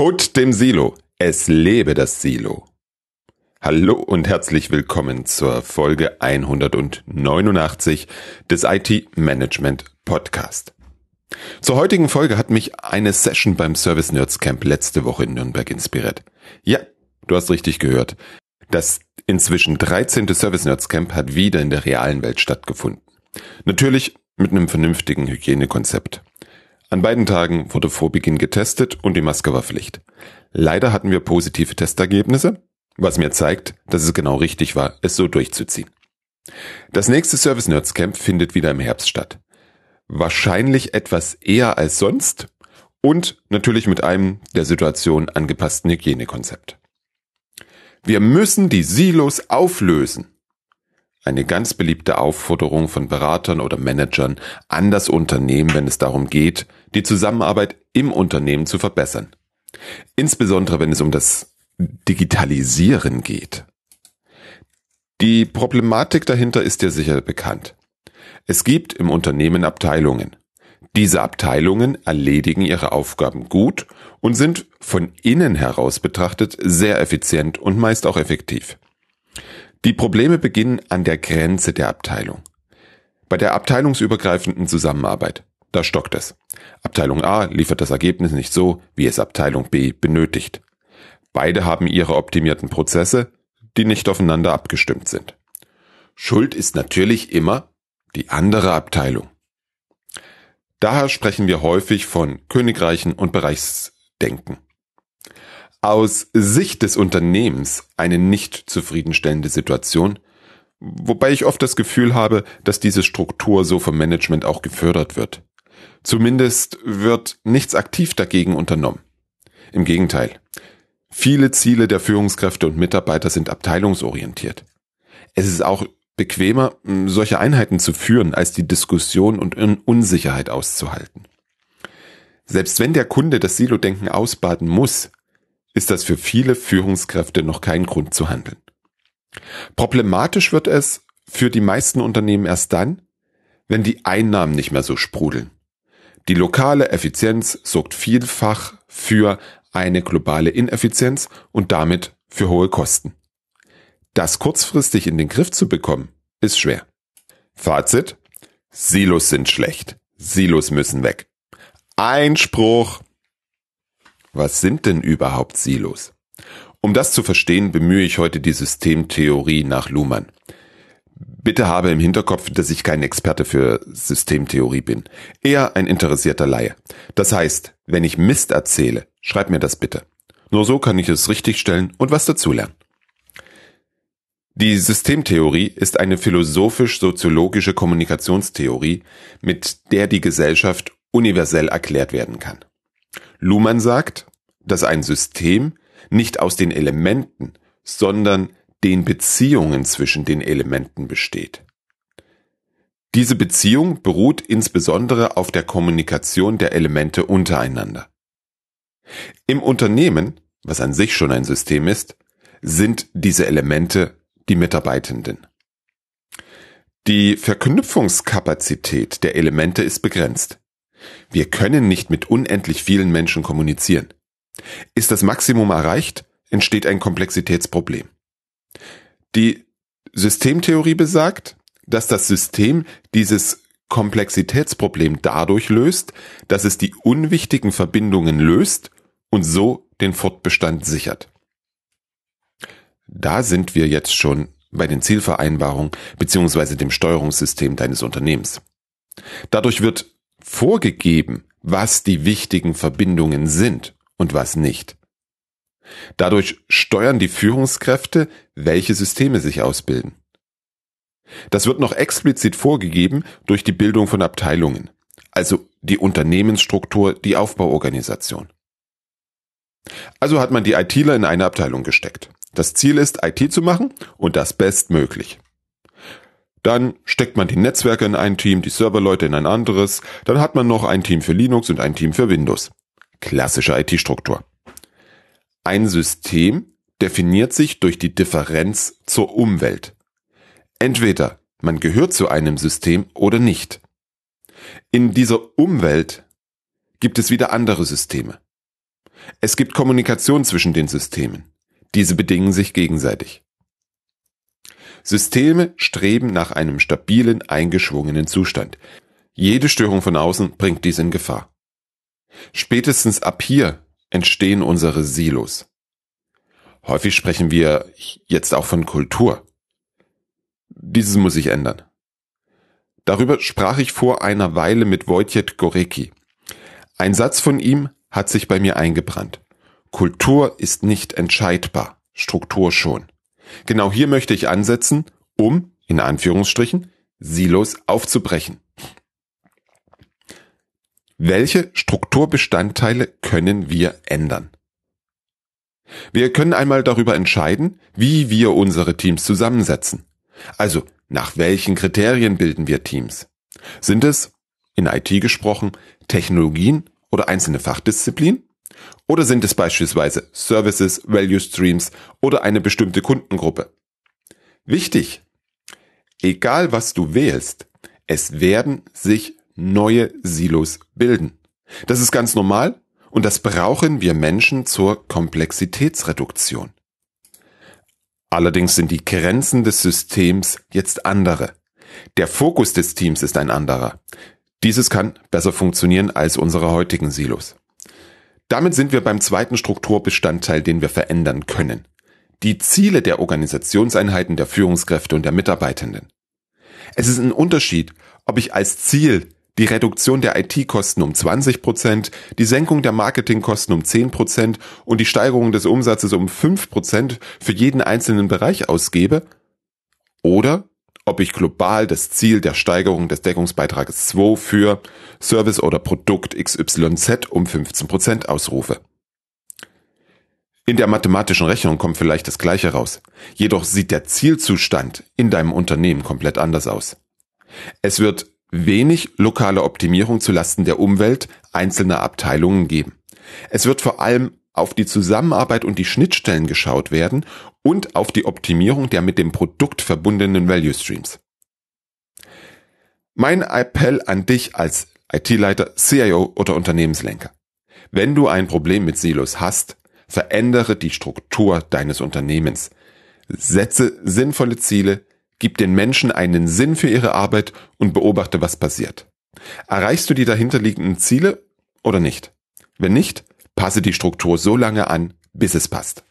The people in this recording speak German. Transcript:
Tod dem Silo. Es lebe das Silo. Hallo und herzlich willkommen zur Folge 189 des IT Management Podcast. Zur heutigen Folge hat mich eine Session beim Service Nerds Camp letzte Woche in Nürnberg inspiriert. Ja, du hast richtig gehört. Das inzwischen 13. Service Nerds Camp hat wieder in der realen Welt stattgefunden. Natürlich mit einem vernünftigen Hygienekonzept. An beiden Tagen wurde vor Beginn getestet und die Maske war Pflicht. Leider hatten wir positive Testergebnisse, was mir zeigt, dass es genau richtig war, es so durchzuziehen. Das nächste Service Nerds Camp findet wieder im Herbst statt. Wahrscheinlich etwas eher als sonst und natürlich mit einem der Situation angepassten Hygienekonzept. Wir müssen die Silos auflösen. Eine ganz beliebte Aufforderung von Beratern oder Managern an das Unternehmen, wenn es darum geht, die Zusammenarbeit im Unternehmen zu verbessern. Insbesondere wenn es um das Digitalisieren geht. Die Problematik dahinter ist dir sicher bekannt. Es gibt im Unternehmen Abteilungen. Diese Abteilungen erledigen ihre Aufgaben gut und sind von innen heraus betrachtet sehr effizient und meist auch effektiv. Die Probleme beginnen an der Grenze der Abteilung. Bei der abteilungsübergreifenden Zusammenarbeit, da stockt es. Abteilung A liefert das Ergebnis nicht so, wie es Abteilung B benötigt. Beide haben ihre optimierten Prozesse, die nicht aufeinander abgestimmt sind. Schuld ist natürlich immer die andere Abteilung. Daher sprechen wir häufig von Königreichen und Bereichsdenken aus Sicht des Unternehmens eine nicht zufriedenstellende Situation, wobei ich oft das Gefühl habe, dass diese Struktur so vom Management auch gefördert wird. Zumindest wird nichts aktiv dagegen unternommen. Im Gegenteil. Viele Ziele der Führungskräfte und Mitarbeiter sind abteilungsorientiert. Es ist auch bequemer, solche Einheiten zu führen, als die Diskussion und Unsicherheit auszuhalten. Selbst wenn der Kunde das Silo-Denken ausbaden muss, ist das für viele Führungskräfte noch kein Grund zu handeln. Problematisch wird es für die meisten Unternehmen erst dann, wenn die Einnahmen nicht mehr so sprudeln. Die lokale Effizienz sorgt vielfach für eine globale Ineffizienz und damit für hohe Kosten. Das kurzfristig in den Griff zu bekommen, ist schwer. Fazit. Silos sind schlecht. Silos müssen weg. Einspruch. Was sind denn überhaupt Silos? Um das zu verstehen, bemühe ich heute die Systemtheorie nach Luhmann. Bitte habe im Hinterkopf, dass ich kein Experte für Systemtheorie bin, eher ein interessierter Laie. Das heißt, wenn ich Mist erzähle, schreib mir das bitte. Nur so kann ich es richtigstellen und was dazulernen. Die Systemtheorie ist eine philosophisch-soziologische Kommunikationstheorie, mit der die Gesellschaft universell erklärt werden kann. Luhmann sagt, dass ein System nicht aus den Elementen, sondern den Beziehungen zwischen den Elementen besteht. Diese Beziehung beruht insbesondere auf der Kommunikation der Elemente untereinander. Im Unternehmen, was an sich schon ein System ist, sind diese Elemente die Mitarbeitenden. Die Verknüpfungskapazität der Elemente ist begrenzt. Wir können nicht mit unendlich vielen Menschen kommunizieren. Ist das Maximum erreicht, entsteht ein Komplexitätsproblem. Die Systemtheorie besagt, dass das System dieses Komplexitätsproblem dadurch löst, dass es die unwichtigen Verbindungen löst und so den Fortbestand sichert. Da sind wir jetzt schon bei den Zielvereinbarungen bzw. dem Steuerungssystem deines Unternehmens. Dadurch wird vorgegeben, was die wichtigen Verbindungen sind und was nicht. Dadurch steuern die Führungskräfte, welche Systeme sich ausbilden. Das wird noch explizit vorgegeben durch die Bildung von Abteilungen, also die Unternehmensstruktur, die Aufbauorganisation. Also hat man die ITler in eine Abteilung gesteckt. Das Ziel ist, IT zu machen und das bestmöglich. Dann steckt man die Netzwerke in ein Team, die Serverleute in ein anderes. Dann hat man noch ein Team für Linux und ein Team für Windows. Klassische IT-Struktur. Ein System definiert sich durch die Differenz zur Umwelt. Entweder man gehört zu einem System oder nicht. In dieser Umwelt gibt es wieder andere Systeme. Es gibt Kommunikation zwischen den Systemen. Diese bedingen sich gegenseitig. Systeme streben nach einem stabilen, eingeschwungenen Zustand. Jede Störung von außen bringt dies in Gefahr. Spätestens ab hier entstehen unsere Silos. Häufig sprechen wir jetzt auch von Kultur. Dieses muss sich ändern. Darüber sprach ich vor einer Weile mit Wojciech Gorecki. Ein Satz von ihm hat sich bei mir eingebrannt. Kultur ist nicht entscheidbar, Struktur schon. Genau hier möchte ich ansetzen, um, in Anführungsstrichen, Silos aufzubrechen. Welche Strukturbestandteile können wir ändern? Wir können einmal darüber entscheiden, wie wir unsere Teams zusammensetzen. Also, nach welchen Kriterien bilden wir Teams? Sind es, in IT gesprochen, Technologien oder einzelne Fachdisziplinen? Oder sind es beispielsweise Services, Value Streams oder eine bestimmte Kundengruppe? Wichtig, egal was du wählst, es werden sich neue Silos bilden. Das ist ganz normal und das brauchen wir Menschen zur Komplexitätsreduktion. Allerdings sind die Grenzen des Systems jetzt andere. Der Fokus des Teams ist ein anderer. Dieses kann besser funktionieren als unsere heutigen Silos. Damit sind wir beim zweiten Strukturbestandteil, den wir verändern können. Die Ziele der Organisationseinheiten der Führungskräfte und der Mitarbeitenden. Es ist ein Unterschied, ob ich als Ziel die Reduktion der IT-Kosten um 20 Prozent, die Senkung der Marketingkosten um 10 Prozent und die Steigerung des Umsatzes um 5 Prozent für jeden einzelnen Bereich ausgebe, oder ob ich global das Ziel der Steigerung des Deckungsbeitrages 2 für Service oder Produkt XYZ um 15% ausrufe. In der mathematischen Rechnung kommt vielleicht das gleiche raus. Jedoch sieht der Zielzustand in deinem Unternehmen komplett anders aus. Es wird wenig lokale Optimierung zulasten der Umwelt einzelner Abteilungen geben. Es wird vor allem auf die Zusammenarbeit und die Schnittstellen geschaut werden und auf die Optimierung der mit dem Produkt verbundenen Value Streams. Mein Appell an dich als IT-Leiter, CIO oder Unternehmenslenker. Wenn du ein Problem mit Silos hast, verändere die Struktur deines Unternehmens. Setze sinnvolle Ziele, gib den Menschen einen Sinn für ihre Arbeit und beobachte, was passiert. Erreichst du die dahinterliegenden Ziele oder nicht? Wenn nicht, passe die Struktur so lange an, bis es passt.